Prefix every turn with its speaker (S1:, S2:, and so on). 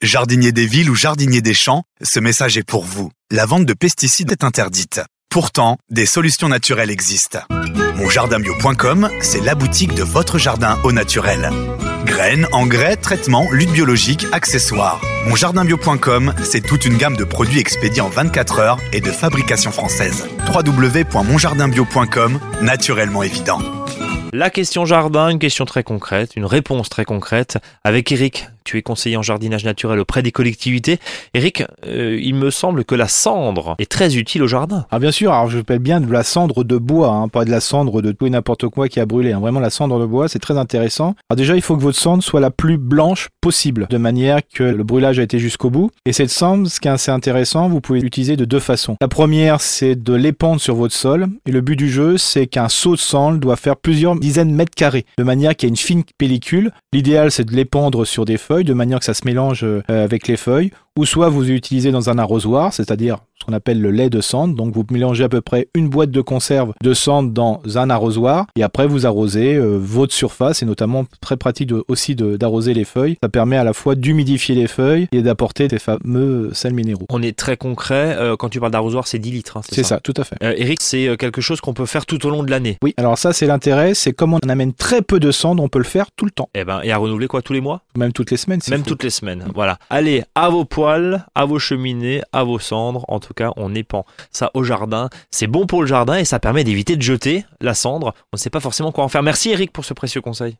S1: Jardinier des villes ou jardinier des champs, ce message est pour vous. La vente de pesticides est interdite. Pourtant, des solutions naturelles existent. Monjardinbio.com, c'est la boutique de votre jardin au naturel. Graines, engrais, traitements, lutte biologique, accessoires. Monjardinbio.com, c'est toute une gamme de produits expédiés en 24 heures et de fabrication française. www.monjardinbio.com, naturellement évident.
S2: La question jardin, une question très concrète, une réponse très concrète avec Eric. Tu es conseiller en jardinage naturel auprès des collectivités. Eric, euh, il me semble que la cendre est très utile au jardin.
S3: Ah bien sûr, alors je parle bien de la cendre de bois, hein, pas de la cendre de tout et n'importe quoi qui a brûlé. Hein. Vraiment la cendre de bois, c'est très intéressant. Alors déjà, il faut que votre cendre soit la plus blanche possible, de manière que le brûlage a été jusqu'au bout. Et cette cendre, ce qui est assez intéressant, vous pouvez l'utiliser de deux façons. La première, c'est de l'épandre sur votre sol. Et le but du jeu, c'est qu'un seau de cendre doit faire plusieurs dizaines de mètres carrés, de manière qu'il y ait une fine pellicule. L'idéal, c'est de l'épandre sur des feuilles, de manière que ça se mélange euh, avec les feuilles ou soit vous utilisez dans un arrosoir, c'est-à-dire ce qu'on appelle le lait de cendre. Donc vous mélangez à peu près une boîte de conserve de cendre dans un arrosoir et après vous arrosez euh, votre surface et notamment très pratique aussi d'arroser les feuilles. Ça permet à la fois d'humidifier les feuilles et d'apporter des fameux sels minéraux.
S2: On est très concret. Euh, quand tu parles d'arrosoir, c'est 10 litres. Hein,
S3: c'est ça, tout à fait.
S2: Euh, Eric, c'est quelque chose qu'on peut faire tout au long de l'année.
S3: Oui, alors ça c'est l'intérêt, c'est comme on amène très peu de cendre, on peut le faire tout le temps.
S2: Et, eh ben, et à renouveler quoi tous les mois?
S3: Même toutes les semaines.
S2: Même toutes les semaines. Voilà. Allez, à vos poils à vos cheminées, à vos cendres. En tout cas, on épand ça au jardin. C'est bon pour le jardin et ça permet d'éviter de jeter la cendre. On ne sait pas forcément quoi en faire. Merci Eric pour ce précieux conseil.